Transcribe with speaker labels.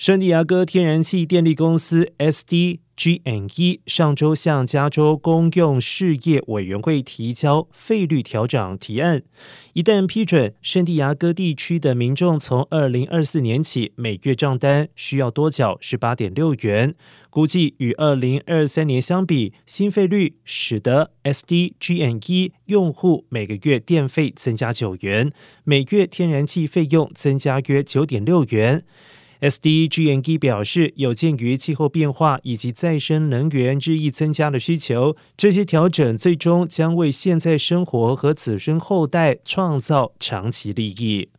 Speaker 1: 圣地亚哥天然气电力公司 SDGNE 上周向加州公用事业委员会提交费率调整提案，一旦批准，圣地亚哥地区的民众从二零二四年起每月账单需要多缴十八点六元，估计与二零二三年相比，新费率使得 SDGNE 用户每个月电费增加九元，每月天然气费用增加约九点六元。SDG&E 表示，有鉴于气候变化以及再生能源日益增加的需求，这些调整最终将为现在生活和子孙后代创造长期利益。